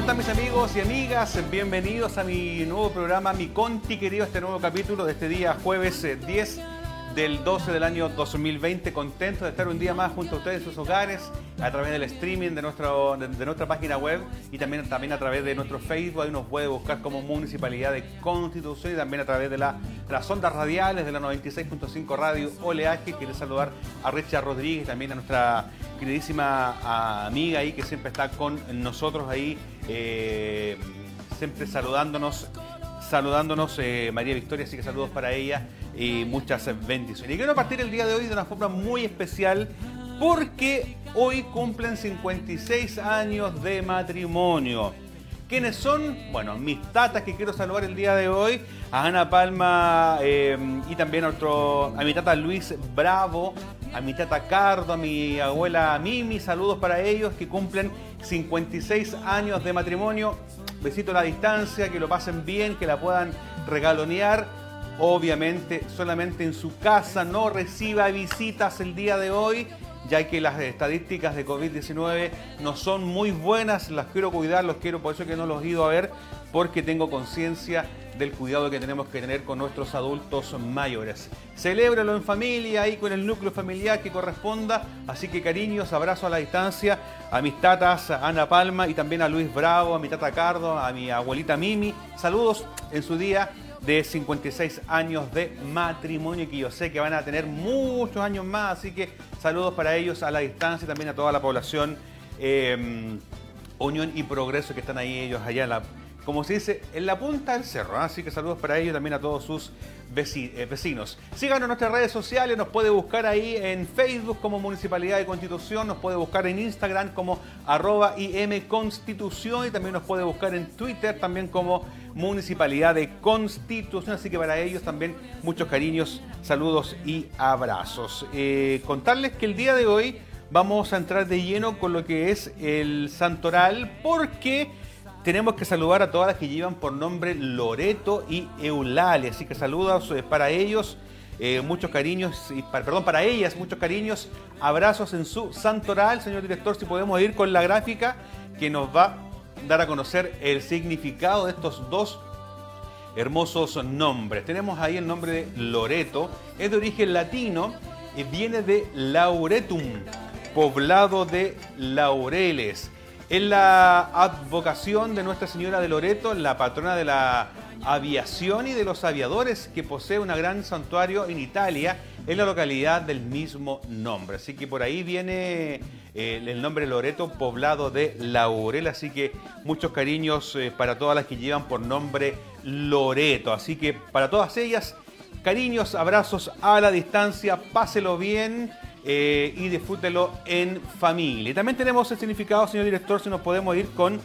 ¿Cómo están mis amigos y amigas? Bienvenidos a mi nuevo programa, mi Conti querido, este nuevo capítulo de este día jueves 10 eh, del 12 del año 2020. Contento de estar un día más junto a ustedes en sus hogares, a través del streaming de, nuestro, de, nuestra página web y también, también a través de nuestro Facebook. Ahí nos puede buscar como Municipalidad de Constitución y también a través de, la, las ondas radiales de la 96.5 Radio Oleaje. Quiero saludar a Richard Rodríguez, también a nuestra queridísima amiga ahí que siempre está con nosotros ahí, eh, siempre saludándonos saludándonos eh, María Victoria, así que saludos para ella y muchas bendiciones. Y quiero partir el día de hoy de una forma muy especial porque hoy cumplen 56 años de matrimonio. ¿Quiénes son? Bueno, mis tatas que quiero saludar el día de hoy, a Ana Palma eh, y también a, otro, a mi tata Luis Bravo, a mi tata Cardo, a mi abuela Mimi, saludos para ellos que cumplen 56 años de matrimonio. Besito a la distancia, que lo pasen bien, que la puedan regalonear. Obviamente, solamente en su casa, no reciba visitas el día de hoy ya que las estadísticas de COVID-19 no son muy buenas, las quiero cuidar, los quiero, por eso que no los he ido a ver, porque tengo conciencia del cuidado que tenemos que tener con nuestros adultos mayores. Celébralo en familia, y con el núcleo familiar que corresponda, así que cariños, abrazo a la distancia a mis tatas Ana Palma y también a Luis Bravo, a mi tata Cardo, a mi abuelita Mimi, saludos en su día de 56 años de matrimonio que yo sé que van a tener muchos años más, así que saludos para ellos a la distancia y también a toda la población em, Unión y Progreso que están ahí ellos allá en la, como se dice, en la punta del cerro. ¿ah? Así que saludos para ellos y también a todos sus eh, vecinos. Síganos en nuestras redes sociales, nos puede buscar ahí en Facebook como Municipalidad de Constitución, nos puede buscar en Instagram como arroba Constitución y también nos puede buscar en Twitter también como Municipalidad de Constitución. Así que para ellos también muchos cariños, saludos y abrazos. Eh, contarles que el día de hoy vamos a entrar de lleno con lo que es el santoral porque tenemos que saludar a todas las que llevan por nombre Loreto y Eulalia. Así que saludos eh, para ellos, eh, muchos cariños, y perdón, para ellas, muchos cariños, abrazos en su santoral. Señor director, si podemos ir con la gráfica que nos va a dar a conocer el significado de estos dos hermosos nombres. Tenemos ahí el nombre de Loreto, es de origen latino y viene de Lauretum, poblado de laureles. Es la advocación de Nuestra Señora de Loreto, la patrona de la aviación y de los aviadores, que posee un gran santuario en Italia, en la localidad del mismo nombre. Así que por ahí viene eh, el nombre Loreto, poblado de Laurel. Así que muchos cariños eh, para todas las que llevan por nombre Loreto. Así que para todas ellas, cariños, abrazos a la distancia, páselo bien. Eh, y disfrútelo en familia. También tenemos el significado, señor director, si nos podemos ir con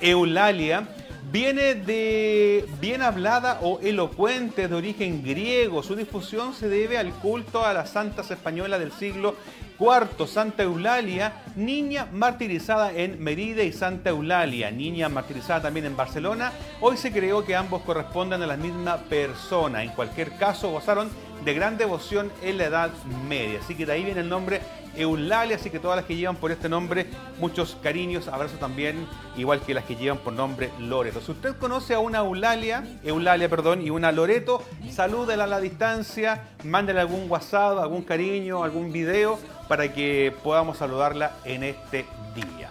Eulalia. Viene de bien hablada o elocuente de origen griego. Su difusión se debe al culto a las santas españolas del siglo IV, Santa Eulalia, niña martirizada en Merida y Santa Eulalia, niña martirizada también en Barcelona. Hoy se creó que ambos corresponden a la misma persona. En cualquier caso, gozaron de gran devoción en la Edad Media. Así que de ahí viene el nombre Eulalia, así que todas las que llevan por este nombre, muchos cariños, abrazos también, igual que las que llevan por nombre Loreto. Si usted conoce a una Eulalia, Eulalia, perdón, y una Loreto, salúdela a la distancia, mándele algún WhatsApp, algún cariño, algún video para que podamos saludarla en este día.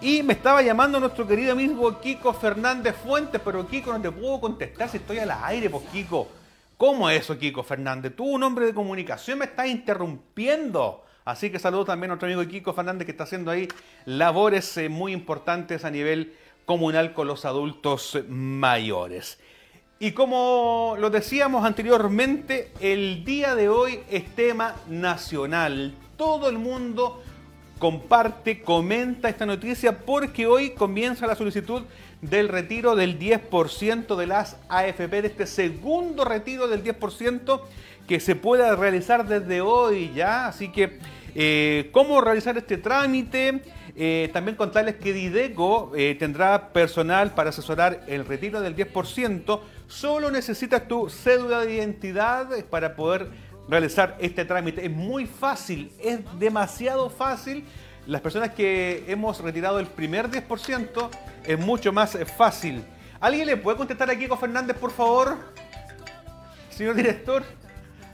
Y me estaba llamando nuestro querido amigo Kiko Fernández Fuentes, pero Kiko no te puedo contestar si estoy al aire, pues Kiko. ¿Cómo es eso, Kiko Fernández? Tú, un hombre de comunicación, me estás interrumpiendo. Así que saludo también a nuestro amigo Kiko Fernández que está haciendo ahí labores eh, muy importantes a nivel comunal con los adultos mayores. Y como lo decíamos anteriormente, el día de hoy es tema nacional. Todo el mundo comparte, comenta esta noticia porque hoy comienza la solicitud del retiro del 10% de las AFP, de este segundo retiro del 10% que se pueda realizar desde hoy ya. Así que, eh, ¿cómo realizar este trámite? Eh, también contarles que Dideco eh, tendrá personal para asesorar el retiro del 10%. Solo necesitas tu cédula de identidad para poder realizar este trámite. Es muy fácil, es demasiado fácil las personas que hemos retirado el primer 10% es mucho más fácil. ¿Alguien le puede contestar a Kiko Fernández, por favor? Señor director,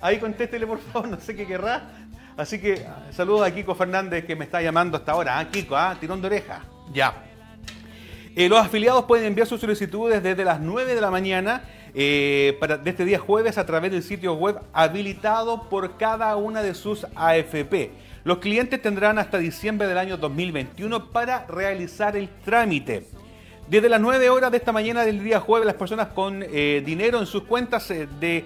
ahí contéstele, por favor, no sé qué querrá. Así que saludos a Kiko Fernández que me está llamando hasta ahora. ¿ah? Kiko, ¿ah? tirón de oreja. Ya. Eh, los afiliados pueden enviar sus solicitudes desde las 9 de la mañana eh, de este día jueves a través del sitio web habilitado por cada una de sus AFP. Los clientes tendrán hasta diciembre del año 2021 para realizar el trámite. Desde las 9 horas de esta mañana del día jueves, las personas con eh, dinero en sus cuentas eh, de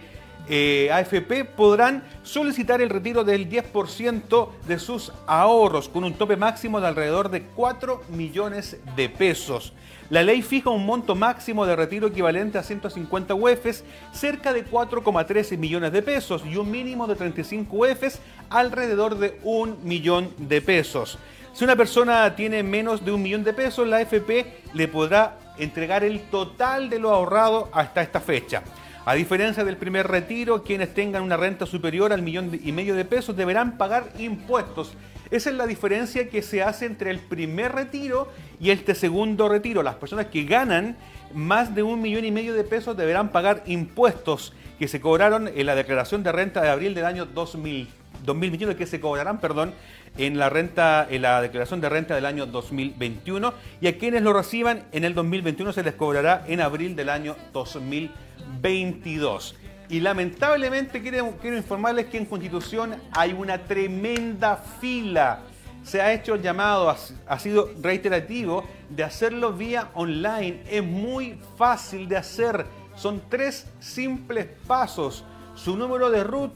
AFP podrán solicitar el retiro del 10% de sus ahorros con un tope máximo de alrededor de 4 millones de pesos. La ley fija un monto máximo de retiro equivalente a 150 UEFs, cerca de 4,13 millones de pesos, y un mínimo de 35 UEFs, alrededor de un millón de pesos. Si una persona tiene menos de un millón de pesos, la AFP le podrá entregar el total de lo ahorrado hasta esta fecha. A diferencia del primer retiro, quienes tengan una renta superior al millón y medio de pesos deberán pagar impuestos esa es la diferencia que se hace entre el primer retiro y este segundo retiro. Las personas que ganan más de un millón y medio de pesos deberán pagar impuestos que se cobraron en la declaración de renta de abril del año 2000, 2021, que se cobrarán, perdón, en la renta, en la declaración de renta del año 2021 y a quienes lo reciban en el 2021 se les cobrará en abril del año 2022. Y lamentablemente quiero, quiero informarles que en Constitución hay una tremenda fila. Se ha hecho llamado, ha, sido reiterativo, de hacerlo vía online. Es muy fácil de hacer. Son tres simples pasos. Su número de root,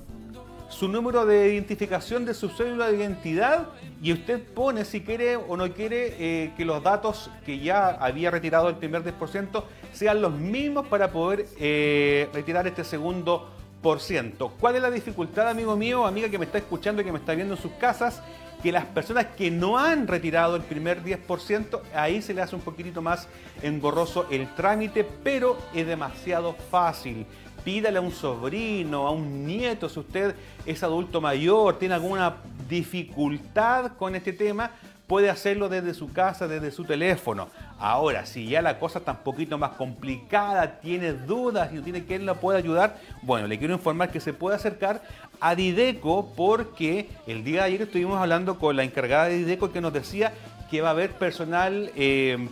su número de identificación de su cédula de identidad y usted pone si quiere o no quiere eh, que los datos que ya había retirado el primer 10% sean los mismos para poder eh, retirar este segundo por ciento. ¿Cuál es la dificultad, amigo mío, amiga que me está escuchando y que me está viendo en sus casas? Que las personas que no han retirado el primer 10%, ahí se le hace un poquitito más engorroso el trámite, pero es demasiado fácil pídale a un sobrino, a un nieto, si usted es adulto mayor, tiene alguna dificultad con este tema, puede hacerlo desde su casa, desde su teléfono. Ahora, si ya la cosa está un poquito más complicada, tiene dudas y no tiene quien la pueda ayudar, bueno, le quiero informar que se puede acercar a Dideco porque el día de ayer estuvimos hablando con la encargada de Dideco que nos decía que va a haber personal eh,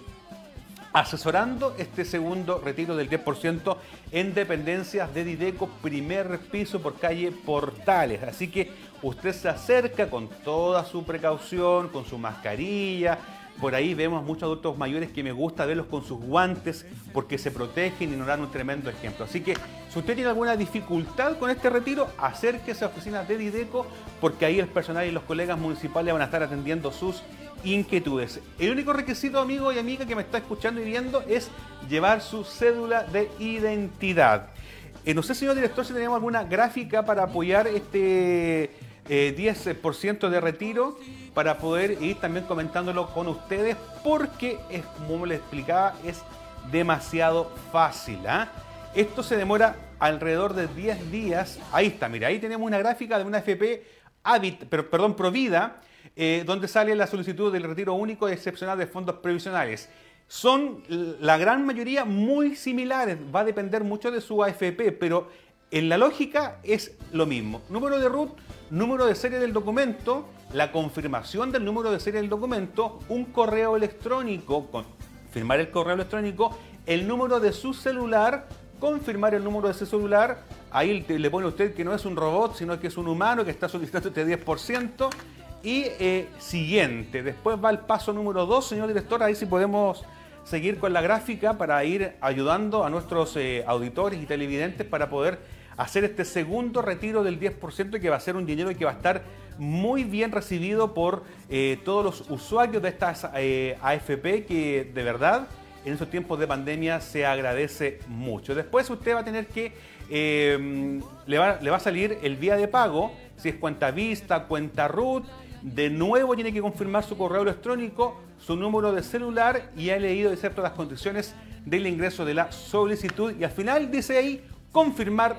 asesorando este segundo retiro del 10% en dependencias de Dideco, primer piso por calle Portales. Así que usted se acerca con toda su precaución, con su mascarilla. Por ahí vemos muchos adultos mayores que me gusta verlos con sus guantes porque se protegen y nos dan un tremendo ejemplo. Así que si usted tiene alguna dificultad con este retiro, acérquese a oficinas de Dideco porque ahí el personal y los colegas municipales van a estar atendiendo sus inquietudes. El único requisito, amigo y amiga que me está escuchando y viendo, es llevar su cédula de identidad. Eh, no sé, señor director, si tenemos alguna gráfica para apoyar este 10% eh, de retiro, para poder ir también comentándolo con ustedes, porque es, como les explicaba, es demasiado fácil. ¿ah? Esto se demora alrededor de 10 días. Ahí está, mira, ahí tenemos una gráfica de una FP Habit, pero, perdón, Provida, eh, donde sale la solicitud del retiro único excepcional de fondos previsionales. Son la gran mayoría muy similares, va a depender mucho de su AFP, pero en la lógica es lo mismo. Número de RUT, número de serie del documento, la confirmación del número de serie del documento, un correo electrónico, confirmar el correo electrónico, el número de su celular, confirmar el número de su celular, ahí le pone usted que no es un robot, sino que es un humano que está solicitando este 10%, y eh, siguiente, después va el paso número 2, señor director, ahí sí podemos seguir con la gráfica para ir ayudando a nuestros eh, auditores y televidentes para poder hacer este segundo retiro del 10% que va a ser un dinero que va a estar muy bien recibido por eh, todos los usuarios de estas AFP que de verdad en estos tiempos de pandemia se agradece mucho. Después usted va a tener que, le, va, le va a salir el vía de pago, si es cuenta vista, cuenta root, de nuevo tiene que confirmar su correo electrónico, su número de celular y ha leído excepto las condiciones del ingreso de la solicitud. Y al final dice ahí confirmar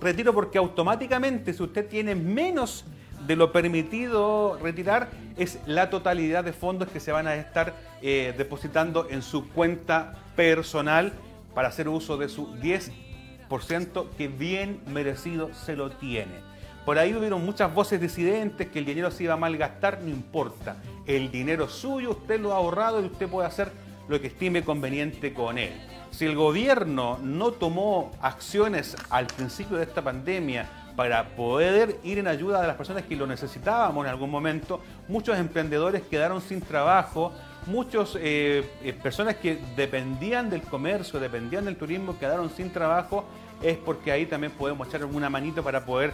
retiro porque automáticamente si usted tiene menos de lo permitido retirar es la totalidad de fondos que se van a estar eh, depositando en su cuenta personal para hacer uso de su 10% que bien merecido se lo tiene. Por ahí hubieron muchas voces disidentes que el dinero se iba a malgastar, no importa. El dinero suyo, usted lo ha ahorrado y usted puede hacer lo que estime conveniente con él. Si el gobierno no tomó acciones al principio de esta pandemia para poder ir en ayuda de las personas que lo necesitábamos en algún momento, muchos emprendedores quedaron sin trabajo, muchas eh, eh, personas que dependían del comercio, dependían del turismo, quedaron sin trabajo, es porque ahí también podemos echar una manito para poder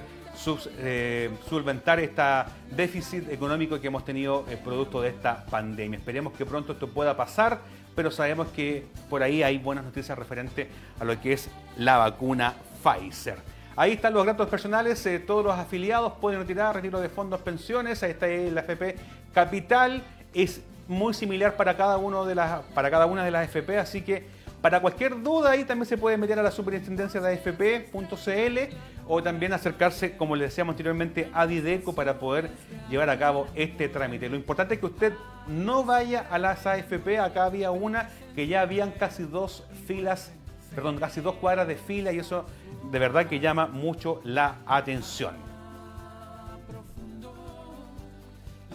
eh, solventar este déficit económico que hemos tenido producto de esta pandemia. Esperemos que pronto esto pueda pasar, pero sabemos que por ahí hay buenas noticias referente a lo que es la vacuna Pfizer. Ahí están los datos personales, eh, todos los afiliados pueden retirar retiro de fondos pensiones, ahí está la FP Capital, es muy similar para cada, uno de las, para cada una de las FP, así que para cualquier duda ahí también se puede meter a la superintendencia de AFP.cl o también acercarse, como le decíamos anteriormente, a Dideco para poder llevar a cabo este trámite. Lo importante es que usted no vaya a las AFP, acá había una que ya habían casi dos filas, perdón, casi dos cuadras de fila y eso de verdad que llama mucho la atención.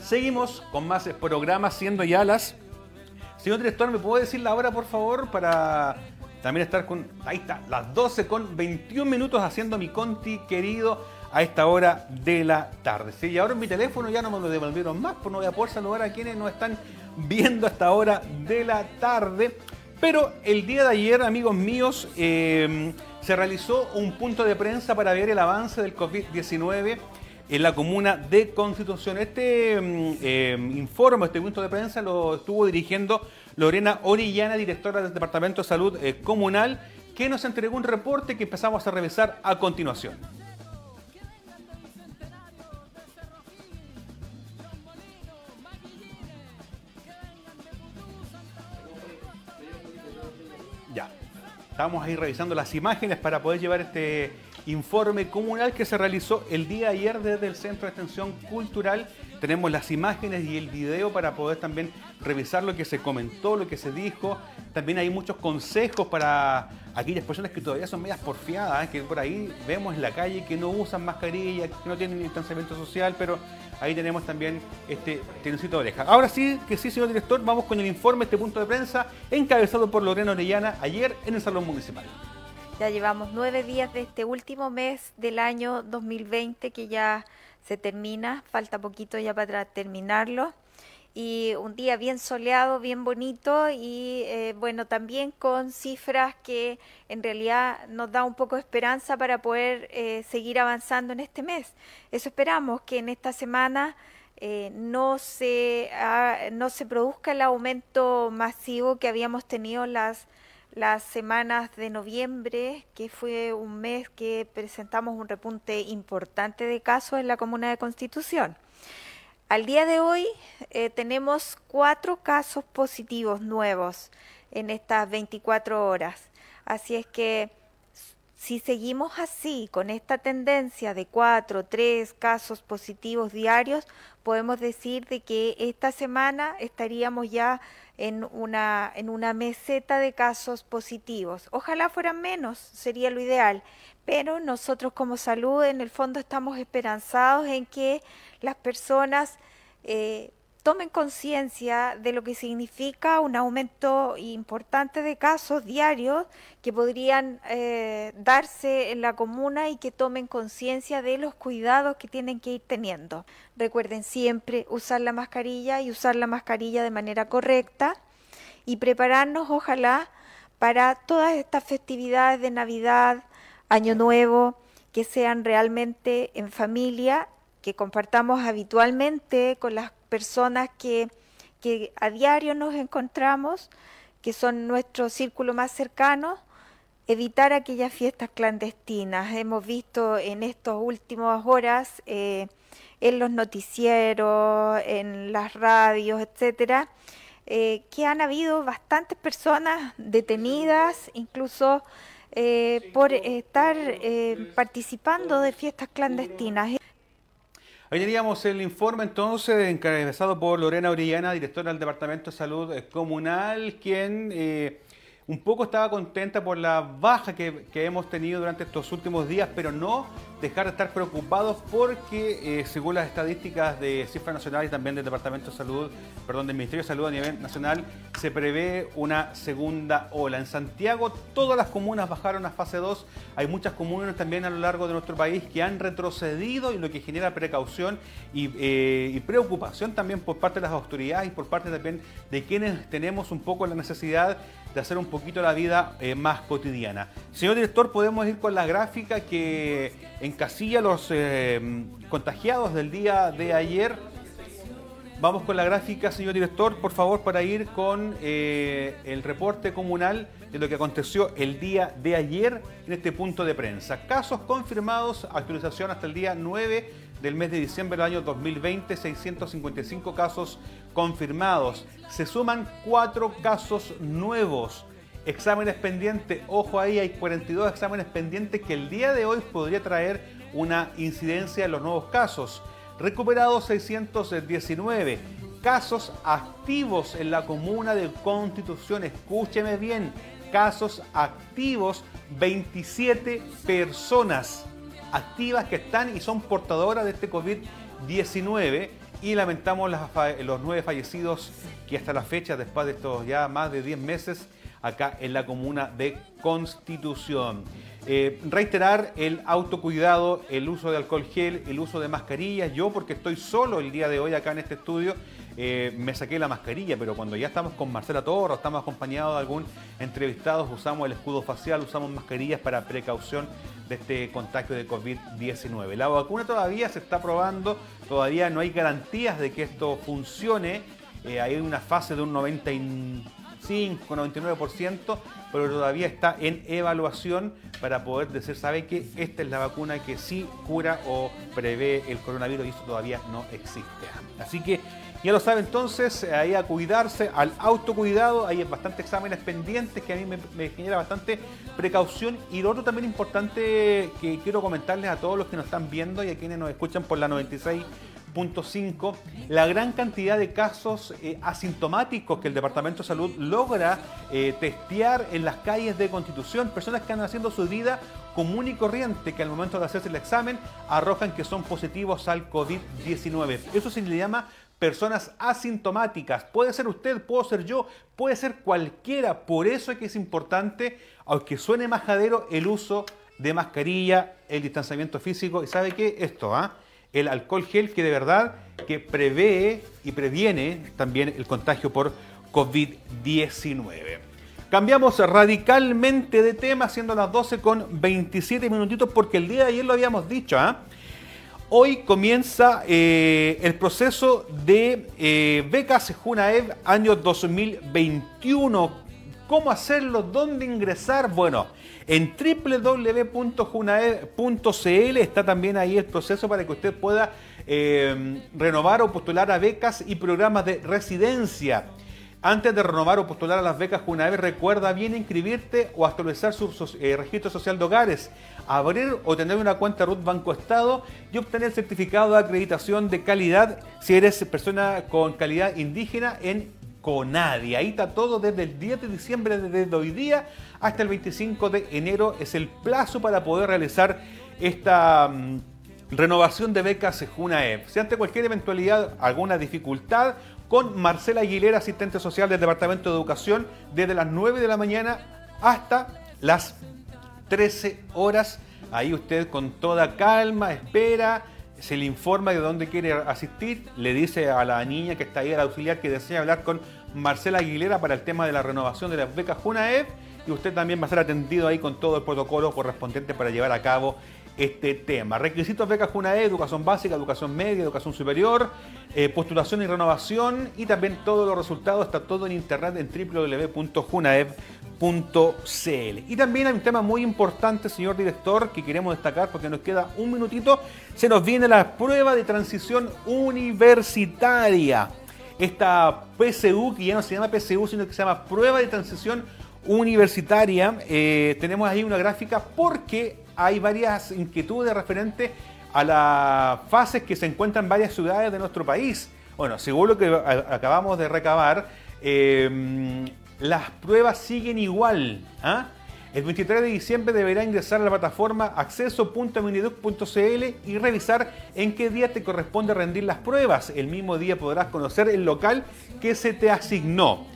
Seguimos con más programas, siendo ya las Señor director, ¿me puede decir la hora, por favor, para también estar con... Ahí está, las 12 con 21 minutos haciendo mi conti querido a esta hora de la tarde. Sí, y ahora en mi teléfono ya no me lo devolvieron más, pues no voy a poder saludar a quienes nos están viendo a esta hora de la tarde. Pero el día de ayer, amigos míos, eh, se realizó un punto de prensa para ver el avance del COVID-19 en la comuna de Constitución. Este mm, eh, informe, este punto de prensa lo estuvo dirigiendo Lorena Orellana, directora del Departamento de Salud eh, Comunal, que nos entregó un reporte que empezamos a revisar a continuación. Ya, estamos ahí revisando las imágenes para poder llevar este informe comunal que se realizó el día ayer desde el Centro de Extensión Cultural. Tenemos las imágenes y el video para poder también revisar lo que se comentó, lo que se dijo. También hay muchos consejos para aquellas personas que todavía son medias porfiadas, ¿eh? que por ahí vemos en la calle que no usan mascarilla, que no tienen distanciamiento social, pero ahí tenemos también este tironcito de oreja. Ahora sí, que sí, señor director, vamos con el informe, este punto de prensa, encabezado por Lorena Orellana ayer en el Salón Municipal. Ya llevamos nueve días de este último mes del año 2020 que ya se termina, falta poquito ya para terminarlo. Y un día bien soleado, bien bonito y eh, bueno, también con cifras que en realidad nos da un poco de esperanza para poder eh, seguir avanzando en este mes. Eso esperamos, que en esta semana eh, no, se, no se produzca el aumento masivo que habíamos tenido las las semanas de noviembre, que fue un mes que presentamos un repunte importante de casos en la comuna de Constitución. Al día de hoy eh, tenemos cuatro casos positivos nuevos en estas 24 horas. Así es que si seguimos así, con esta tendencia de cuatro, tres casos positivos diarios, podemos decir de que esta semana estaríamos ya en una, en una meseta de casos positivos. Ojalá fueran menos, sería lo ideal, pero nosotros como salud en el fondo estamos esperanzados en que las personas eh, tomen conciencia de lo que significa un aumento importante de casos diarios que podrían eh, darse en la comuna y que tomen conciencia de los cuidados que tienen que ir teniendo. Recuerden siempre usar la mascarilla y usar la mascarilla de manera correcta y prepararnos ojalá para todas estas festividades de Navidad, Año Nuevo, que sean realmente en familia, que compartamos habitualmente con las personas que, que a diario nos encontramos, que son nuestro círculo más cercano, evitar aquellas fiestas clandestinas. Hemos visto en estas últimas horas eh, en los noticieros, en las radios, etcétera, eh, que han habido bastantes personas detenidas, incluso eh, por estar participando de fiestas clandestinas. Ahí teníamos el informe entonces encabezado por Lorena Orellana, directora del Departamento de Salud Comunal, quien eh, un poco estaba contenta por la baja que, hemos tenido durante estos últimos días, pero no dejar de estar preocupados porque, eh, según las estadísticas de Cifra Nacional y también del Departamento de Salud, perdón, del Ministerio de Salud a nivel nacional, se prevé una segunda ola. En Santiago todas las comunas bajaron a fase 2. Hay muchas comunas también a lo largo de nuestro país que han retrocedido y lo que genera precaución y, eh, y preocupación también por parte de las autoridades y por parte también de quienes tenemos un poco la necesidad de hacer un poquito la vida eh, más cotidiana. Señor director, podemos ir con la gráfica que encasilla los eh, contagiados del día de ayer. Vamos con la gráfica, señor director, por favor, para ir con eh, el reporte comunal de lo que aconteció el día de ayer en este punto de prensa. Casos confirmados, actualización hasta el día 9 del mes de diciembre del año 2020, 655 casos confirmados. Se suman cuatro casos nuevos. Exámenes pendientes, ojo ahí, hay 42 exámenes pendientes que el día de hoy podría traer una incidencia en los nuevos casos. Recuperados 619. Casos activos en la comuna de Constitución. Escúcheme bien. Casos activos 27 personas activas que están y son portadoras de este COVID-19 y lamentamos los nueve fallecidos que hasta la fecha, después de estos ya más de 10 meses, acá en la comuna de Constitución. Eh, reiterar el autocuidado, el uso de alcohol gel, el uso de mascarillas. Yo, porque estoy solo el día de hoy acá en este estudio, eh, me saqué la mascarilla, pero cuando ya estamos con Marcela Torro, estamos acompañados de algún entrevistado, usamos el escudo facial, usamos mascarillas para precaución de este contagio de COVID-19. La vacuna todavía se está probando, todavía no hay garantías de que esto funcione. Eh, hay una fase de un 95, 99%, pero todavía está en evaluación para poder decir, ¿sabe que esta es la vacuna que sí cura o prevé el coronavirus y eso todavía no existe? Así que ya lo sabe entonces, ahí a cuidarse, al autocuidado, hay bastantes exámenes pendientes que a mí me, genera bastante precaución. Y lo otro también importante que quiero comentarles a todos los que nos están viendo y a quienes nos escuchan por la 96.5, la gran cantidad de casos eh, asintomáticos que el Departamento de Salud logra eh, testear en las calles de Constitución, personas que andan haciendo su vida común y corriente, que al momento de hacerse el examen arrojan que son positivos al COVID-19. Eso se le llama personas asintomáticas. Puede ser usted, puedo ser yo, puede ser cualquiera. Por eso es que es importante, aunque suene majadero, el uso de mascarilla, el distanciamiento físico. ¿Y sabe qué? Esto, ¿ah? El alcohol gel que de verdad que prevé y previene también el contagio por COVID-19. Cambiamos radicalmente de tema, siendo las 12 con 27 minutitos, porque el día de ayer lo habíamos dicho, ¿ah? Hoy comienza eh, el proceso de eh, becas Junaev año 2021. ¿Cómo hacerlo? ¿Dónde ingresar? Bueno, en www.junaev.cl está también ahí el proceso para que usted pueda eh, renovar o postular a becas y programas de residencia. Antes de renovar o postular a las becas Junaev, recuerda bien inscribirte o actualizar su registro social de hogares abrir o tener una cuenta RUT Banco Estado y obtener certificado de acreditación de calidad si eres persona con calidad indígena en CONADI. Ahí está todo desde el 10 de diciembre, desde hoy día hasta el 25 de enero es el plazo para poder realizar esta mm, renovación de becas JUNAEP. Si ante cualquier eventualidad, alguna dificultad, con Marcela Aguilera, asistente social del Departamento de Educación, desde las 9 de la mañana hasta las 13 horas. Ahí usted con toda calma espera, se le informa de dónde quiere asistir, le dice a la niña que está ahí, al auxiliar, que desea hablar con Marcela Aguilera para el tema de la renovación de las becas Junaev y usted también va a ser atendido ahí con todo el protocolo correspondiente para llevar a cabo este tema. Requisitos becas Junaev, educación básica, educación media, educación superior, eh, postulación y renovación y también todos los resultados, está todo en internet en www.junaev.com y también hay un tema muy importante, señor director, que queremos destacar porque nos queda un minutito. Se nos viene la prueba de transición universitaria. Esta PSU, que ya no se llama PSU, sino que se llama prueba de transición universitaria. Eh, tenemos ahí una gráfica porque hay varias inquietudes referentes a las fases que se encuentran en varias ciudades de nuestro país. Bueno, según lo que acabamos de recabar, em, las pruebas siguen igual. ¿ah? El 23 de diciembre deberá ingresar a la plataforma acceso.miniduc.cl y revisar en qué día te corresponde rendir las pruebas. El mismo día podrás conocer el local que se te asignó.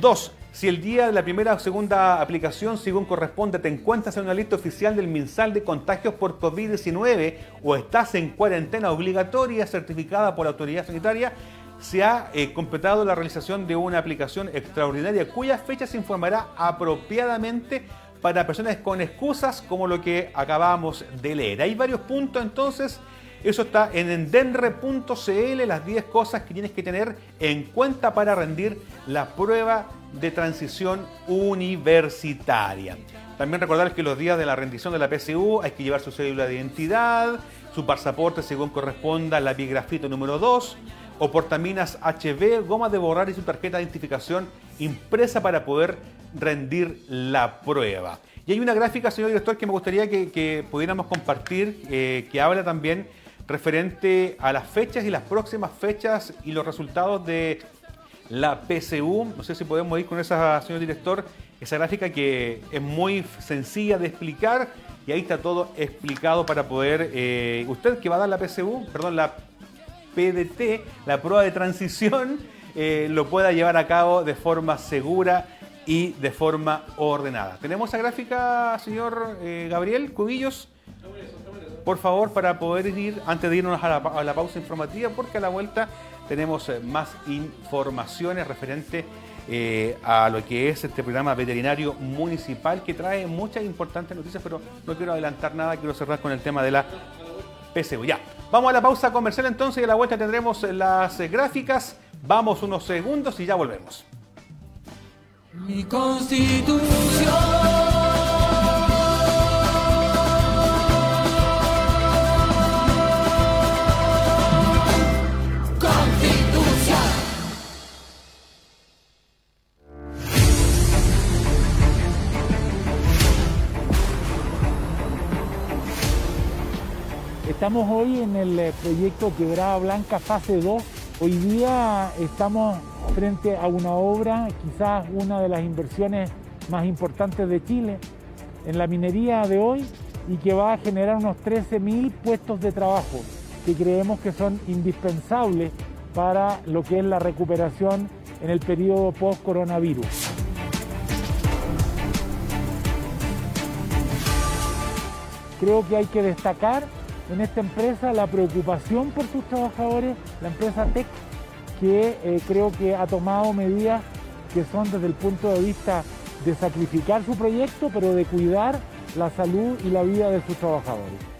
2. Si el día de la primera o segunda aplicación, según corresponde, te encuentras en una lista oficial del MinSal de contagios por COVID-19 o estás en cuarentena obligatoria certificada por la autoridad sanitaria, se ha eh, completado la realización de una aplicación extraordinaria cuya fecha se informará apropiadamente para personas con excusas como lo que acabamos de leer. Hay varios puntos entonces. Eso está en endenre.cl, las 10 cosas que tienes que tener en cuenta para rendir la prueba de transición universitaria. También recordar que los días de la rendición de la PSU hay que llevar su cédula de identidad, su pasaporte según corresponda, la bigrafito número 2, o portaminas HB, goma de borrar y su tarjeta de identificación impresa para poder rendir la prueba. Y hay una gráfica, señor director, que me gustaría que, pudiéramos compartir, eh, que habla también referente a las fechas y las próximas fechas y los resultados de la PCU. No sé si podemos ir con esa, señor director, esa gráfica que es muy sencilla de explicar y ahí está todo explicado para poder, eh, usted que va a dar la PCU, perdón, la PDT, la prueba de transición, eh, lo pueda llevar a cabo de forma segura y de forma ordenada. ¿Tenemos esa gráfica, señor eh, Gabriel Cubillos? Por favor, para poder ir, antes de irnos a la, pausa informativa, porque a la vuelta tenemos eh, más informaciones referente a lo que es este programa veterinario municipal que trae muchas importantes noticias, pero no quiero adelantar nada, quiero cerrar con el tema de la PCU. Ya, vamos a la pausa comercial entonces y a la vuelta tendremos las gráficas. Vamos unos segundos y ya volvemos. Mi constitución. Estamos hoy en el eh, proyecto Quebrada Blanca fase 2. Hoy día estamos frente a una obra, quizás una de las inversiones más importantes de Chile en la minería de hoy y que va a generar unos 13.000 puestos de trabajo que creemos que son indispensables para lo que es la recuperación en el periodo post-coronavirus. Creo que hay que destacar en esta empresa la preocupación por sus trabajadores, la empresa TEC, que eh, creo que ha tomado medidas que son desde el punto de vista de sacrificar su proyecto, pero de cuidar la salud y la vida de sus trabajadores.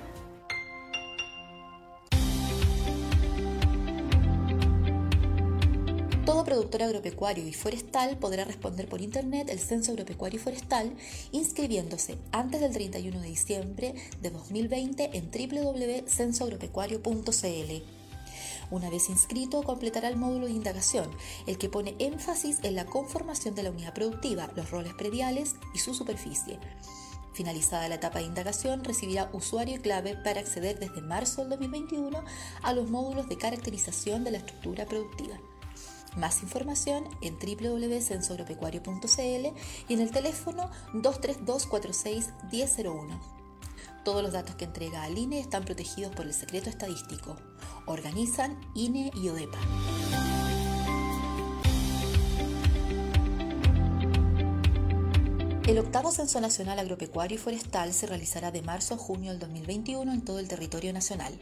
Productor agropecuario y forestal podrá responder por Internet el Censo Agropecuario y Forestal inscribiéndose antes del 31 de diciembre de 2020 en www.censoagropecuario.cl. Una vez inscrito, completará el módulo de indagación, el que pone énfasis en la conformación de la unidad productiva, los roles prediales y su superficie. Finalizada la etapa de indagación, recibirá usuario y clave para acceder desde marzo del 2021 a los módulos de caracterización de la estructura productiva. Más información en www.censoagropecuario.cl y en el teléfono 23246 1001. Todos los datos que entrega al INE están protegidos por el secreto estadístico. Organizan INE y ODEPA. El octavo Censo Nacional Agropecuario y Forestal se realizará de marzo a junio del 2021 en todo el territorio nacional.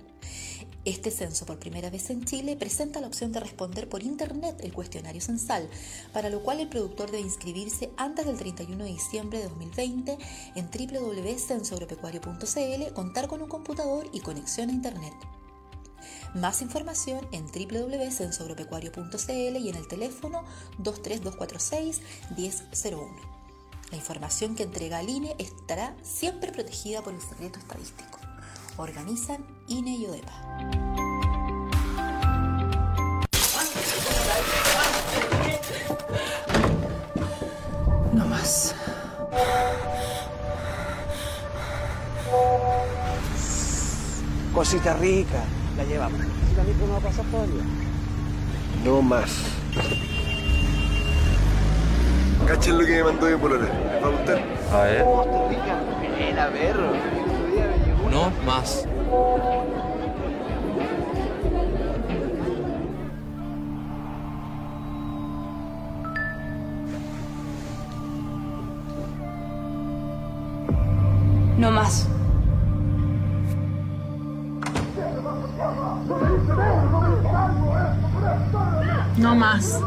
Este censo, por primera vez en Chile, presenta la opción de responder por Internet el cuestionario censal, para lo cual el productor debe inscribirse antes del 31 de diciembre de 2020 en www.censoagropecuario.cl, contar con un computador y conexión a Internet. Más información en www.censoagropecuario.cl y en el teléfono 23246 1001. La información que entrega al INE estará siempre protegida por el secreto estadístico. Organizan INE y ODEPA. No más. cosita rica, la llevamos. No va a pasar todavía. No más. Cachen lo que me mandó mi polola. ¿Les va a gustar? A ver. Costa Rica, buena, perro. No más. No más. No más.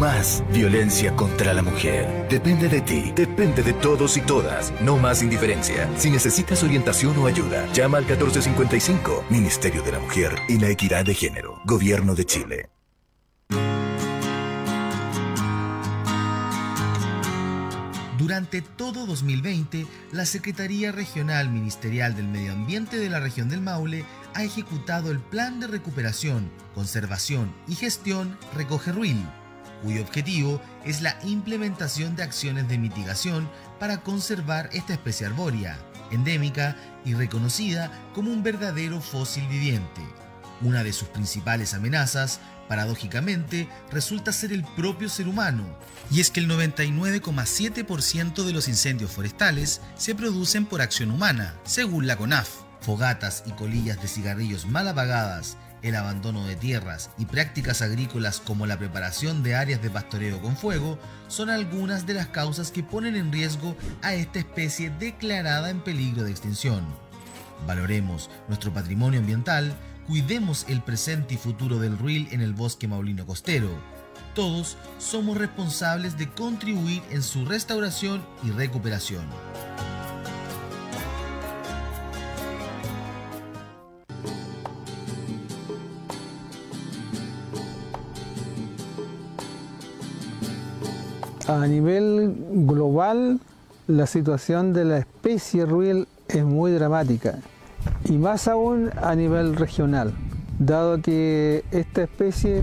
Más violencia contra la mujer. Depende de ti, depende de todos y todas. No más indiferencia. Si necesitas orientación o ayuda, llama al 1455, Ministerio de la Mujer y la Equidad de Género, Gobierno de Chile. Durante todo 2020, la Secretaría Regional Ministerial del Medio Ambiente de la región del Maule ha ejecutado el Plan de Recuperación, Conservación y Gestión Recoge Ruil, cuyo objetivo es la implementación de acciones de mitigación para conservar esta especie arbórea, endémica y reconocida como un verdadero fósil viviente. Una de sus principales amenazas, paradójicamente, resulta ser el propio ser humano, y es que el 99,7% de los incendios forestales se producen por acción humana, según la CONAF. Fogatas y colillas de cigarrillos mal apagadas, el abandono de tierras y prácticas agrícolas como la preparación de áreas de pastoreo con fuego son algunas de las causas que ponen en riesgo a esta especie declarada en peligro de extinción. Valoremos nuestro patrimonio ambiental, cuidemos el presente y futuro del ruil en el bosque maulino costero. Todos somos responsables de contribuir en su restauración y recuperación. A nivel global, la situación de la especie ruil es muy dramática y más aún a nivel regional, dado que esta especie,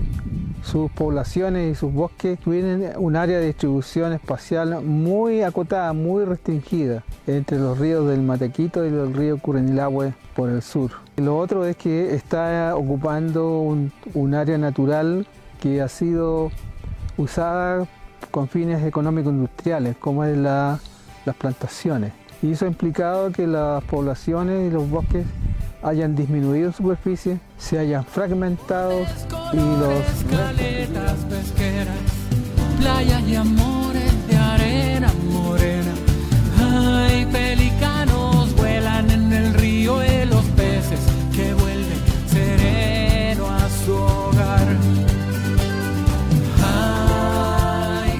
sus poblaciones y sus bosques tienen un área de distribución espacial muy acotada, muy restringida entre los ríos del Matequito y el río Curenilahue por el sur. Lo otro es que está ocupando un, un área natural que ha sido usada con fines económicos industriales, como es la, las plantaciones. Y eso ha implicado que las poblaciones y los bosques hayan disminuido superficie, se hayan fragmentado y los... Escaletas pesqueras, playas y amores de arena morena. Ay, pelicanos vuelan en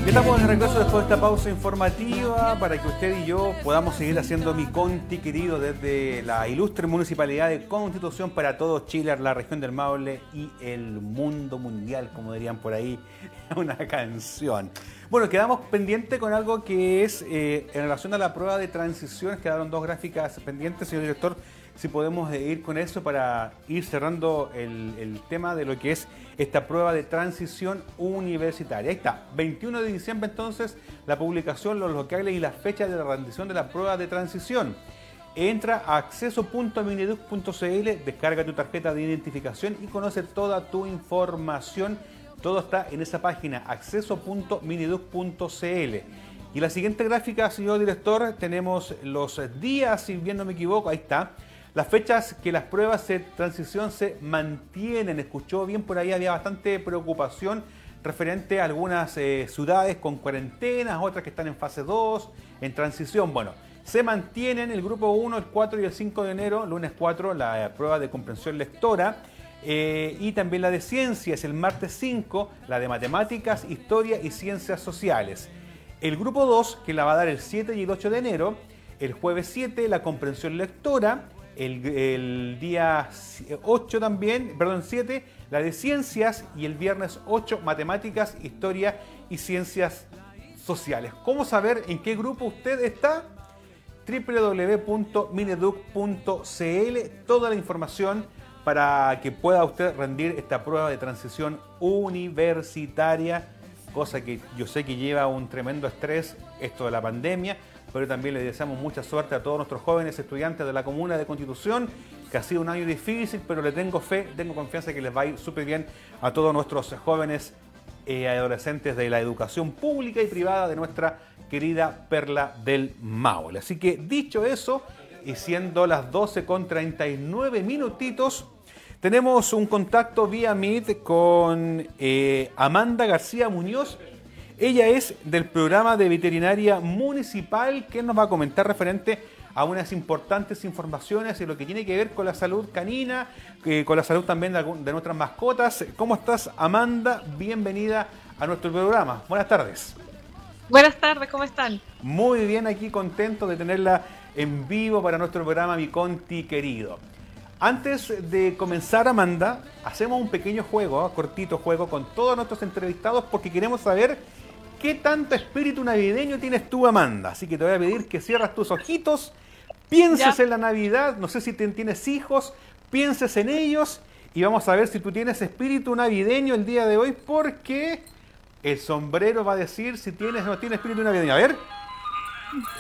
Estamos de regreso después de esta pausa informativa para que usted y yo podamos seguir haciendo mi conti querido desde la ilustre municipalidad de Constitución para todo Chile, la región del Maule y el mundo mundial, como dirían por ahí, una canción. Bueno, quedamos pendientes con algo que es eh, en relación a la prueba de transiciones, quedaron dos gráficas pendientes, señor director, si podemos eh, ir con eso para ir cerrando el, tema de lo que es esta prueba de transición universitaria. Ahí está, 21 de diciembre entonces, la publicación, los locales y las fechas de la rendición de la prueba de transición. Entra a acceso.mineduc.cl, descarga tu tarjeta de identificación y conoce toda tu información. Todo está en esa página, acceso.mineduc.cl. Y la siguiente gráfica, señor director, tenemos los días, si bien no me equivoco, ahí está. Las fechas que las pruebas de transición se mantienen. Escuchó bien por ahí, había bastante preocupación referente a algunas eh, ciudades con cuarentenas, otras que están en fase 2, en transición. Bueno, se mantienen el grupo 1, el 4 y el 5 de enero, lunes 4, la eh, prueba de comprensión lectora. eh, y también la de ciencias, el martes 5, la de matemáticas, historia y ciencias sociales. El grupo 2, que la va a dar el 7 y el 8 de enero. El jueves 7, la comprensión lectora. El, día 8 también, perdón, 7, la de ciencias. Y el viernes 8, matemáticas, historia y ciencias sociales. ¿Cómo saber en qué grupo usted está? www.mineduc.cl Toda la información para que pueda usted rendir esta prueba de transición universitaria, cosa que yo sé que lleva un tremendo estrés, esto de la pandemia, pero también le deseamos mucha suerte a todos nuestros jóvenes estudiantes de la Comuna de Constitución, que ha sido un año difícil, pero le tengo fe, tengo confianza que les va a ir súper bien a todos nuestros jóvenes y adolescentes de la educación pública y privada de nuestra querida Perla del Maule. Así que dicho eso, y siendo las 12 con 39 minutitos, tenemos un contacto vía Meet con eh, Amanda García Muñoz. Ella es del programa de veterinaria municipal que nos va a comentar referente a unas importantes informaciones en lo que tiene que ver con la salud canina, eh, con la salud también de, de nuestras mascotas. ¿Cómo estás, Amanda? Bienvenida a nuestro programa. Buenas tardes. Buenas tardes, ¿cómo están? Muy bien, aquí contento de tenerla en vivo para nuestro programa Mi Conti querido. Antes de comenzar, Amanda, hacemos un pequeño juego, ¿eh? cortito juego con todos nuestros entrevistados porque queremos saber qué tanto espíritu navideño tienes tú, Amanda. Así que te voy a pedir que cierras tus ojitos, pienses Ya. en la Navidad, no sé si tienes hijos, pienses en ellos y vamos a ver si tú tienes espíritu navideño el día de hoy porque el sombrero va a decir si tienes o no tienes espíritu navideño. A ver.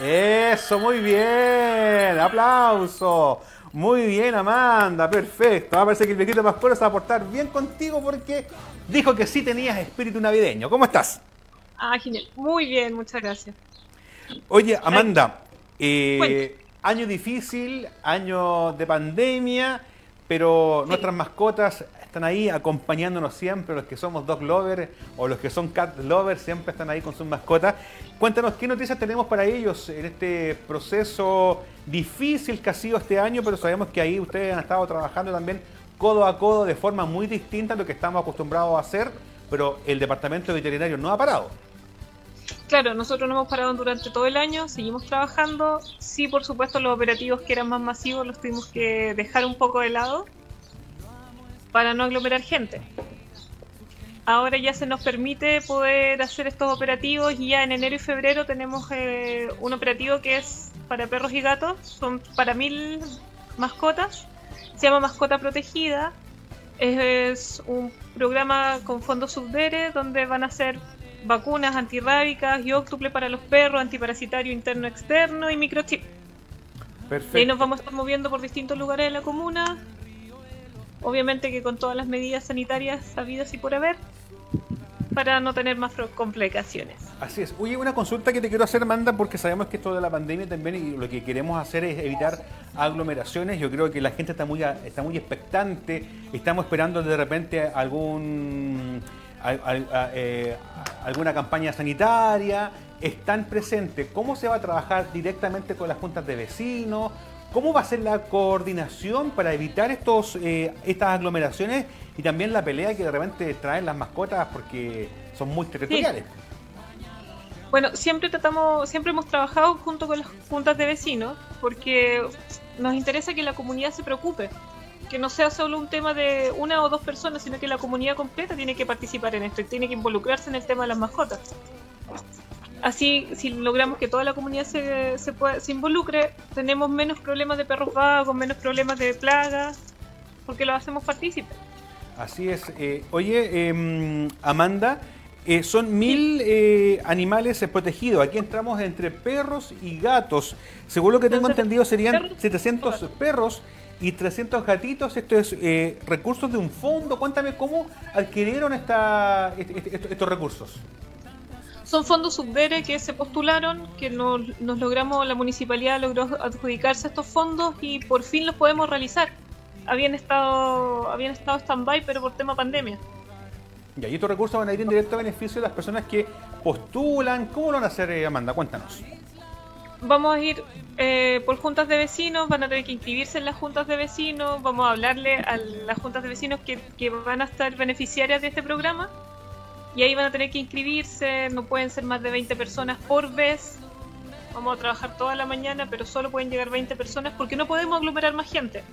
Eso, muy bien. Aplauso. Muy bien, Amanda. Perfecto. Ah, parece que el viejito Pascuero se va a portar bien contigo porque dijo que sí tenías espíritu navideño. ¿Cómo estás? Ah, genial. Muy bien, muchas gracias. Oye, Amanda, eh, año difícil, año de pandemia, pero nuestras mascotas están ahí acompañándonos siempre, los que somos dog lovers o los que son cat lovers siempre están ahí con sus mascotas. Cuéntanos qué noticias tenemos para ellos en este proceso difícil que ha sido este año, pero sabemos que ahí ustedes han estado trabajando también codo a codo de forma muy distinta a lo que estamos acostumbrados a hacer, pero el departamento veterinario no ha parado. Claro, nosotros no hemos parado durante todo el año, seguimos trabajando. Sí, por supuesto, los operativos que eran más masivos los tuvimos que dejar un poco de lado para no aglomerar gente. Ahora ya se nos permite poder hacer estos operativos y ya en enero y febrero tenemos eh, un operativo que es para perros y gatos, son para mil mascotas, se llama Mascota Protegida, es un programa con fondos subdere donde van a ser vacunas antirrábicas y óctuple para los perros, antiparasitario interno externo y microchip. Perfecto. Y ahí nos vamos a estar moviendo por distintos lugares de la comuna. Obviamente que con todas las medidas sanitarias sabidas y por haber, para no tener más complicaciones. Así es. Oye, una consulta que te quiero hacer, Amanda, porque sabemos que esto de la pandemia también y lo que queremos hacer es evitar aglomeraciones. Yo creo que la gente está muy, está muy expectante. Estamos esperando de repente algún al- al- a- eh, alguna campaña sanitaria. Están presentes. ¿Cómo se va a trabajar directamente con las juntas de vecinos? ¿Cómo va a ser la coordinación para evitar estos, eh, estas aglomeraciones y también la pelea que de repente traen las mascotas porque son muy territoriales? Bueno, siempre tratamos, siempre hemos trabajado junto con las juntas de vecinos porque nos interesa que la comunidad se preocupe, que no sea solo un tema de una o dos personas, sino que la comunidad completa tiene que participar en esto y tiene que involucrarse en el tema de las mascotas. Así, si logramos que toda la comunidad se, se, pueda- se involucre, tenemos menos problemas de perros vagos, menos problemas de plagas, porque lo hacemos partícipes. Así es. Eh, oye, em, Amanda, eh, son mil eh, animales eh, protegidos. Aquí entramos entre perros y gatos. Según lo que tengo entendido, serían 700 perros y 300 gatitos. Esto es eh, recursos de un fondo. Cuéntame cómo adquirieron esta, est- est- est- estos recursos. Son fondos subdere que se postularon, que nos, nos logramos, la municipalidad logró adjudicarse estos fondos y por fin los podemos realizar. Habían estado, habían estado stand-by, pero por tema pandemia. Y ahí estos recursos van a ir en directo a beneficio de las personas que postulan. ¿Cómo lo van a hacer, eh, Amanda? Cuéntanos. Vamos a ir eh, por juntas de vecinos, van a tener que inscribirse en las juntas de vecinos, vamos a hablarle a las juntas de vecinos que, que van a estar beneficiarias de este programa y ahí van a tener que inscribirse, no pueden ser más de 20 personas por vez. Vamos a trabajar toda la mañana, pero solo pueden llegar 20 personas porque no podemos aglomerar más gente.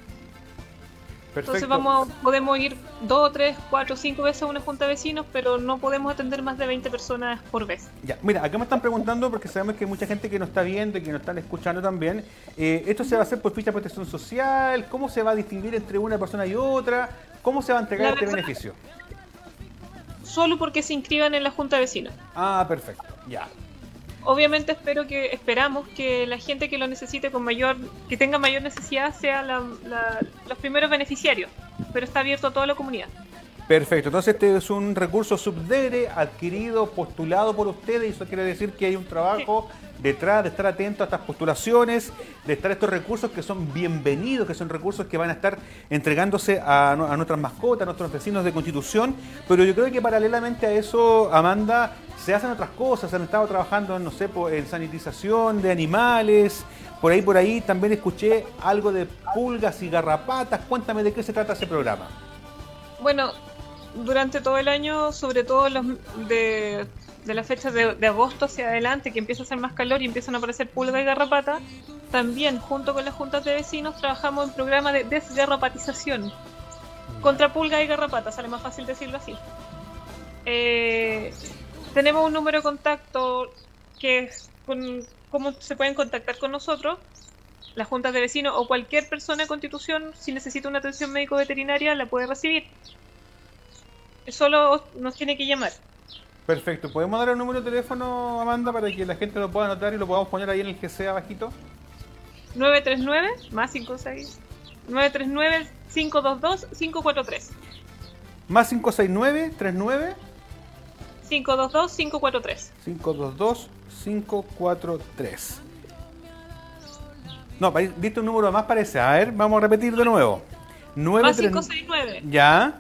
Entonces vamos podemos ir dos, tres, cuatro, cinco veces a una junta de vecinos, pero no podemos atender más de 20 personas por vez. Ya, mira, acá me están preguntando porque sabemos que hay mucha gente que nos está viendo y que nos están escuchando también. Eh, ¿Esto se va a hacer por ficha de protección social? ¿Cómo se va a distinguir entre una persona y otra? ¿Cómo se va a entregar La este beneficio? Solo porque se inscriban en la junta de vecinos. Ah, perfecto, ya. Obviamente espero que esperamos que la gente que lo necesite con mayor que tenga mayor necesidad sea la- la- los primeros beneficiarios pero está abierto a toda la comunidad. Perfecto, entonces este es un recurso subdere adquirido, postulado por ustedes y eso quiere decir que hay un trabajo detrás de estar atento a estas postulaciones, de estar estos recursos que son bienvenidos, que son recursos que van a estar entregándose a, nu- a nuestras mascotas, a nuestros vecinos de Constitución, pero yo creo que paralelamente a eso, Amanda, se hacen otras cosas, han estado trabajando, no sé, en sanitización de animales, por ahí, por ahí también escuché algo de pulgas y garrapatas, cuéntame de qué se trata ese programa. Bueno, durante todo el año, sobre todo los de, de las fechas de, de agosto hacia adelante, que empieza a hacer más calor y empiezan a aparecer pulgas y garrapata, también junto con las juntas de vecinos trabajamos en programa de desgarrapatización contra pulgas y garrapata, sale más fácil decirlo así. Eh, tenemos un número de contacto que es con cómo se pueden contactar con nosotros, las juntas de vecinos o cualquier persona de constitución, si necesita una atención médico-veterinaria, la puede recibir. Solo nos tiene que llamar. Perfecto. ¿Podemos dar el número de teléfono, Amanda, para que la gente lo pueda anotar y lo podamos poner ahí en el GC abajito? 939 más 56 939 522 543 Más 569 39 522 543 522 543. No, diste un número más parece. A ver, vamos a repetir de nuevo. más 93 569 Ya,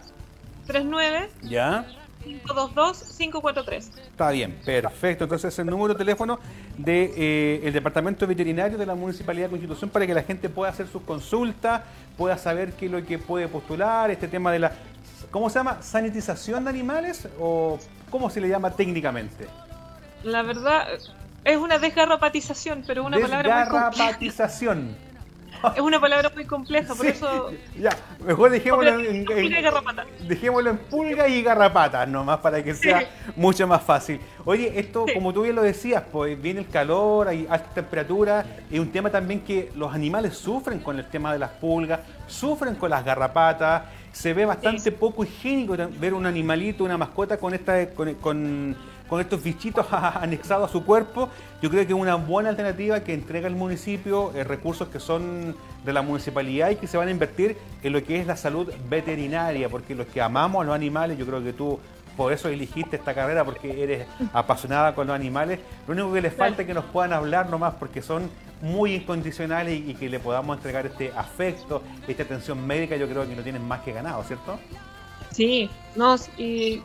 39 ya. 522 543 Está bien, perfecto. Entonces es el número de teléfono del de, eh, el Departamento Veterinario de la Municipalidad de Constitución para que la gente pueda hacer sus consultas, pueda saber qué es lo que puede postular, este tema de la... ¿Cómo se llama? ¿Sanitización de animales? ¿O cómo se le llama técnicamente? La verdad es una desgarrapatización, pero una palabra muy. Desgarrapatización. Es una palabra muy compleja, por Sí, eso Ya, mejor dejémoslo en, en- Pulga y garrapata. dejémoslo en pulga y garrapatas nomás para que sea Sí. mucho más fácil. Oye, esto, como tú bien lo decías, pues viene el calor, hay alta temperatura, y un tema también que los animales sufren con el tema de las pulgas, sufren con las garrapatas, se ve bastante poco higiénico ver un animalito, una mascota con esta con, con- con estos bichitos anexados a su cuerpo. Yo creo que es una buena alternativa que entrega el municipio eh, recursos que son de la municipalidad y que se van a invertir en lo que es la salud veterinaria, porque los que amamos a los animales, yo creo que tú por eso elegiste esta carrera, porque eres apasionada con los animales. Lo único que les falta es que nos puedan hablar nomás, porque son muy incondicionales y, y que le podamos entregar este afecto, esta atención médica, yo creo que lo tienen más que ganado, ¿cierto? Sí, no, y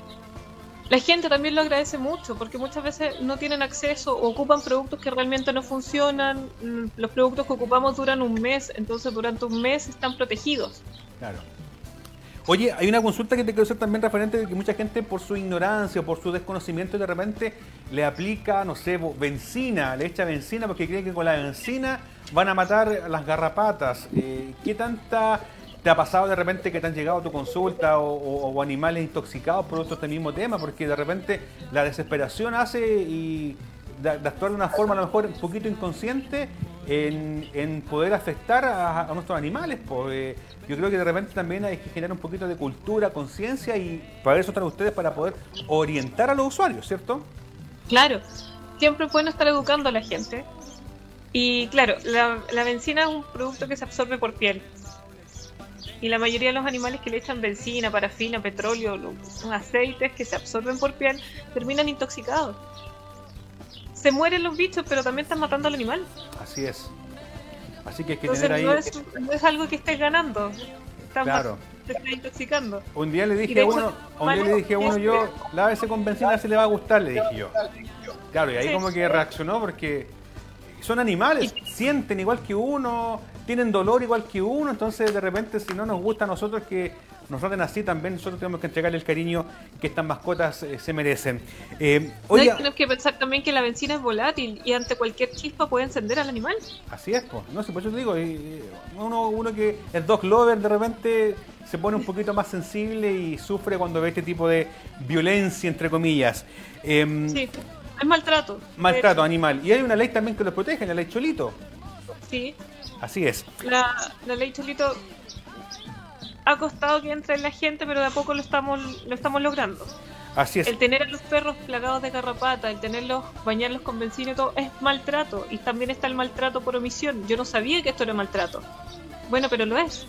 la gente también lo agradece mucho porque muchas veces no tienen acceso o ocupan productos que realmente no funcionan. mm, Los productos que ocupamos duran un mes, entonces durante un mes están protegidos. Claro. Oye, hay una consulta que te quiero hacer también referente de que mucha gente por su ignorancia o por su desconocimiento de repente le aplica, no sé, benzina, le echa benzina porque creen que con la benzina van a matar las garrapatas. Eh, ¿Qué tanta te ha pasado de repente que te han llegado a tu consulta o, animales intoxicados por este mismo tema? Porque de repente la desesperación hace y de, actuar de una forma a lo mejor un poquito inconsciente en, poder afectar a, nuestros animales. Pues, yo creo que de repente también hay que generar un poquito de cultura, conciencia y para eso están ustedes para poder orientar a los usuarios, ¿cierto? Claro, siempre es bueno estar educando a la gente. Y claro, la, la benzina es un producto que se absorbe por piel. Y la mayoría de los animales que le echan benzina, parafina, petróleo, los aceites que se absorben por piel, terminan intoxicados. Se mueren los bichos, pero también están matando al animal. Así es. Así que hay que Entonces tener ahí... no, es, no es algo que estés ganando. Estás Claro. te estás intoxicando. Un día le dije a uno, un día le dije a uno yo, lávese con benzina, se le va a gustar, le dije yo. Claro, y ahí Sí. como que reaccionó porque son animales, sienten igual que uno, tienen dolor igual que uno, entonces de repente si no nos gusta a nosotros que nos traten así, también nosotros tenemos que entregarle el cariño que estas mascotas eh, se merecen. Eh, No, tenemos que pensar también que la benzina es volátil y ante cualquier chispa puede encender al animal. Así es, pues. No sé, por eso te digo, eh, uno, uno que es dog lover de repente se pone un poquito más sensible y sufre cuando ve este tipo de violencia, entre comillas. Em, Sí, es maltrato. Maltrato animal. Y hay una ley también que los protege, la ley Cholito. Sí, Así es. la, la ley Cholito ha costado que entre en la gente, pero de a poco lo estamos, lo estamos logrando. Así es. El tener a los perros plagados de garrapata, el tenerlos, bañarlos con benzina y todo, es maltrato. Y también está el maltrato por omisión. Yo no sabía que esto era maltrato. Bueno, pero lo es.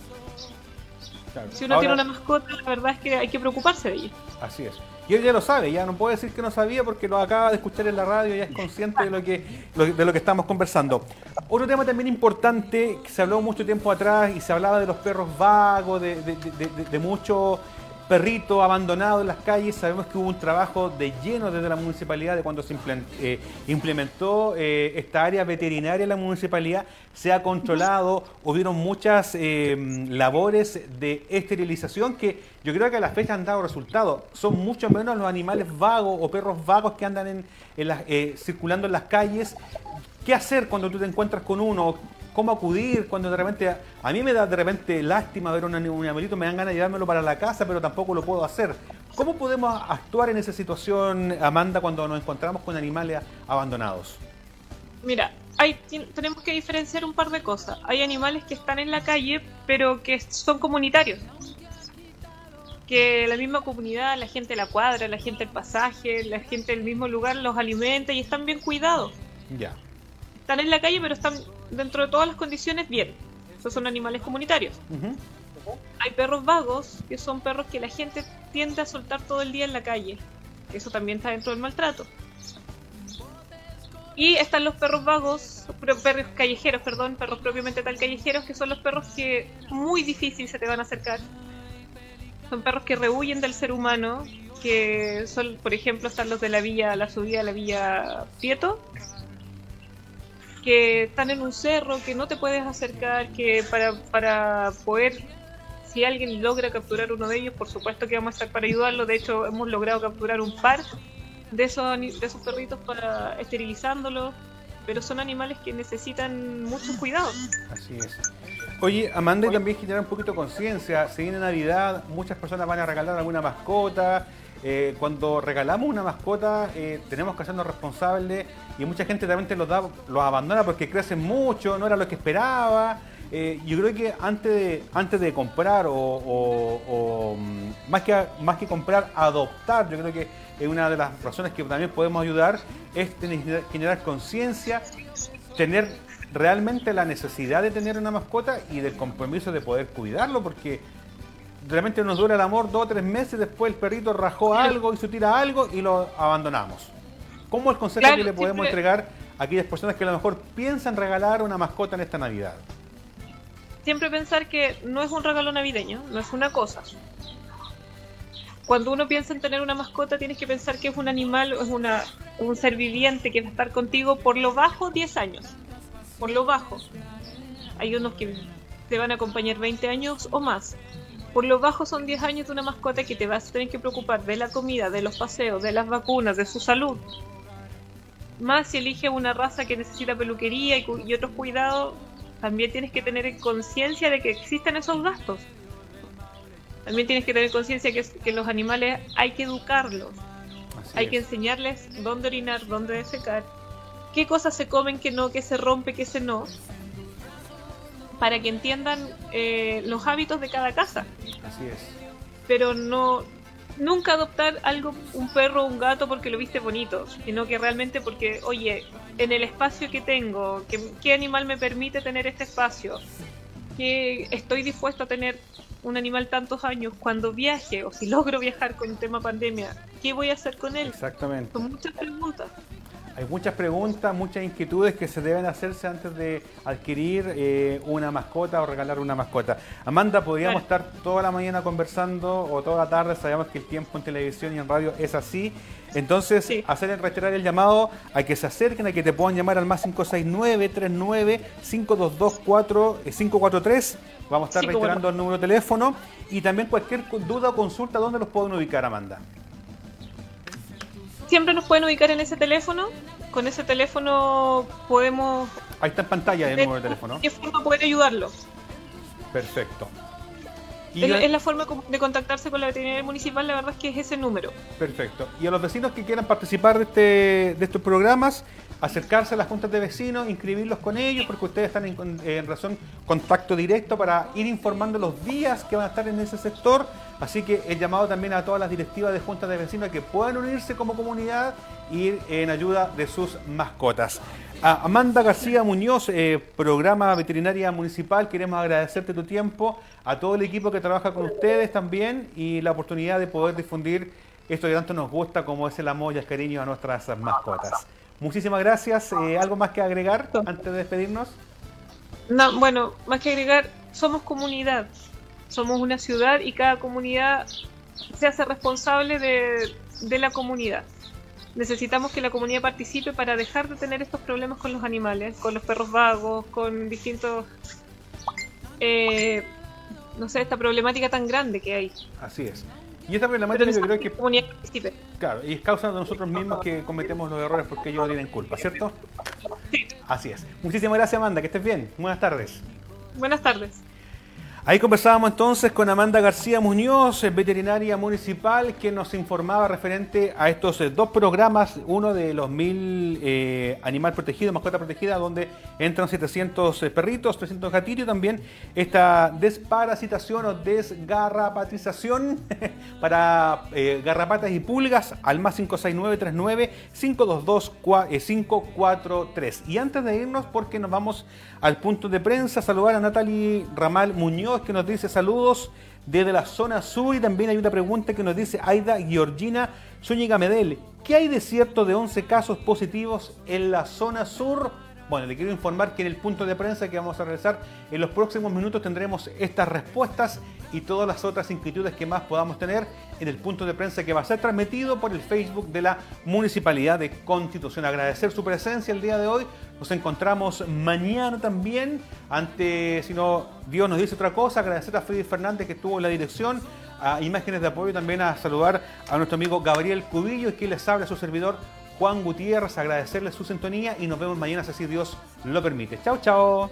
Claro. Si uno Ahora- tiene una mascota, la verdad es que hay que preocuparse de ella. Así es. Y él ya lo sabe, ya no puede decir que no sabía porque lo acaba de escuchar en la radio, ya es consciente de lo que, de lo que estamos conversando. Otro tema también importante, que se habló mucho tiempo atrás y se hablaba de los perros vagos, de, de, de- muchos perritos abandonados en las calles. Sabemos que hubo un trabajo de lleno desde la municipalidad de cuando se eh, implementó eh, esta área veterinaria en la municipalidad. Se ha controlado, hubieron muchas eh, labores de esterilización que yo creo que a la fecha han dado resultados. Son mucho menos los animales vagos o perros vagos que andan en, en las- eh, circulando en las calles. ¿Qué hacer cuando tú te encuentras con uno? ¿Cómo acudir cuando de repente... A mí me da de repente lástima ver un, un animalito, me dan ganas de llevármelo para la casa, pero tampoco lo puedo hacer. ¿Cómo podemos actuar en esa situación, Amanda, cuando nos encontramos con animales abandonados? Mira, hay, tenemos que diferenciar un par de cosas. Hay animales que están en la calle, pero que son comunitarios. Que la misma comunidad, la gente de la cuadra, la gente del pasaje, la gente del mismo lugar los alimenta y están bien cuidados. Ya. Están en la calle, pero están dentro de todas las condiciones bien. Esos son animales comunitarios. Hay perros vagos, que son perros que la gente tiende a soltar todo el día en la calle. Eso también está dentro del maltrato. Y están los perros vagos, perros callejeros, perdón, perros propiamente tal callejeros, que son los perros que muy difícil se te van a acercar. Son perros que rehuyen del ser humano, que son, por ejemplo, están los de la villa, la subida a la villa Prieto, que están en un cerro, que no te puedes acercar, que para, para poder, si alguien logra capturar uno de ellos, por supuesto que vamos a estar para ayudarlo. De hecho, hemos logrado capturar un par de esos, de esos perritos para esterilizándolos, pero son animales que necesitan mucho cuidado. Así es. Oye, Amanda, y también generar un poquito de conciencia. Se viene Navidad, muchas personas van a regalar alguna mascota. Eh, cuando regalamos una mascota, eh, tenemos que hacernos responsables y mucha gente realmente los, da, los abandona porque crecen mucho, no era lo que esperaba. Eh, yo creo que antes de, antes de comprar o, o- o, mm, más, que, más que comprar, adoptar, yo creo que es una de las razones que también podemos ayudar, es tener- generar conciencia, tener realmente la necesidad de tener una mascota y del compromiso de poder cuidarlo, porque realmente nos dura el amor dos o tres meses, después el perrito rajó algo, hizo tira algo y lo abandonamos. ¿Cómo el consejo Claro, que le podemos siempre- entregar a aquellas personas que a lo mejor piensan regalar una mascota en esta Navidad? siempre pensar que no es un regalo navideño, no es una cosa. Cuando uno piensa en tener una mascota, tienes que pensar que es un animal, es una, un ser viviente que va a estar contigo por lo bajo 10 años. Por lo bajo. Hay unos que te van a acompañar 20 años o más. Por lo bajo son 10 años de una mascota que te vas a tener que preocupar de la comida, de los paseos, de las vacunas, de su salud. Más si eliges una raza que necesita peluquería y, cu- y otros cuidados, también tienes que tener conciencia de que existen esos gastos. También tienes que tener conciencia que, que los animales hay que educarlos. hay que enseñarles dónde orinar, dónde defecar, qué cosas se comen, qué no, qué se rompe, qué se no. Para que entiendan eh, los hábitos de cada casa. Así es. Pero no, nunca adoptar algo, un perro o un gato porque lo viste bonito, sino que realmente porque, oye, en el espacio que tengo, ¿qué, qué animal me permite tener este espacio? ¿Qué estoy dispuesto a tener un animal tantos años cuando viaje o si logro viajar con el tema pandemia? ¿Qué voy a hacer con él? Exactamente. Son muchas preguntas. Hay muchas preguntas, muchas inquietudes que se deben hacerse antes de adquirir eh, una mascota o regalar una mascota. Amanda, podríamos estar toda la mañana conversando o toda la tarde, sabemos que el tiempo en televisión y en radio es así. Entonces, hacer el reiterar el llamado a que se acerquen, a que te puedan llamar al más 569-39-522-543. Vamos a estar Sí, reiterando el número de teléfono y también cualquier duda o consulta, ¿dónde los pueden ubicar, Amanda? Siempre nos pueden ubicar en ese teléfono. Con ese teléfono podemos Ahí está en pantalla el número de teléfono. qué forma poder ayudarlo. Perfecto. Y es, la forma de contactarse con la veterinaria municipal, la verdad es que es ese número. Perfecto. Y a los vecinos que quieran participar de, este, de estos programas, acercarse a las juntas de vecinos, inscribirlos con ellos, porque ustedes están en, en razón contacto directo para ir informando los días que van a estar en ese sector. Así que he llamado también a todas las directivas de juntas de vecinos que puedan unirse como comunidad e ir en ayuda de sus mascotas. Amanda García Muñoz, eh, programa veterinaria municipal, queremos agradecerte tu tiempo, a todo el equipo que trabaja con ustedes también y la oportunidad de poder difundir esto que tanto nos gusta como es el amor y el cariño a nuestras mascotas. Muchísimas gracias. Eh, ¿Algo más que agregar antes de despedirnos? No, bueno, más que agregar, somos comunidad, somos una ciudad y cada comunidad se hace responsable de, de la comunidad. Necesitamos que la comunidad participe para dejar de tener estos problemas con los animales, con los perros vagos, con distintos... Eh, no sé, esta problemática tan grande que hay. Así es. Y problemática yo creo que... Claro, y es causa de nosotros mismos que cometemos los errores porque ellos no tienen culpa, ¿cierto? Sí. Así es. Muchísimas gracias, Amanda. Que estés bien. Buenas tardes. Buenas tardes. Ahí conversábamos entonces con Amanda García Muñoz, veterinaria municipal, que nos informaba referente a estos eh, dos programas, uno de los mil eh, animal protegido, mascota protegida, donde entran 700 eh, perritos, 300 gatitos, y también esta desparasitación o desgarrapatización para garrapatas y pulgas al más 56939 522 543. Y antes de irnos, porque nos vamos al punto de prensa, saludar a Natalie Ramal Muñoz que nos dice saludos desde la zona sur y también hay una pregunta que nos dice Aida Georgina Zúñiga Medel. ¿Qué hay de cierto de 11 casos positivos en la zona sur? Bueno, le quiero informar que en el punto de prensa que vamos a realizar en los próximos minutos tendremos estas respuestas y todas las otras inquietudes que más podamos tener en el punto de prensa que va a ser transmitido por el Facebook de la Municipalidad de Constitución. Agradecer su presencia el día de hoy. Nos encontramos mañana también. Ante, si no Dios nos dice otra cosa, agradecer a Freddy Fernández que estuvo en la dirección, a Imágenes de Apoyo también a saludar a nuestro amigo Gabriel Cubillo y que les habla a su servidor Juan Gutiérrez, agradecerle su sintonía y nos vemos mañana si Dios lo permite. Chao, chao.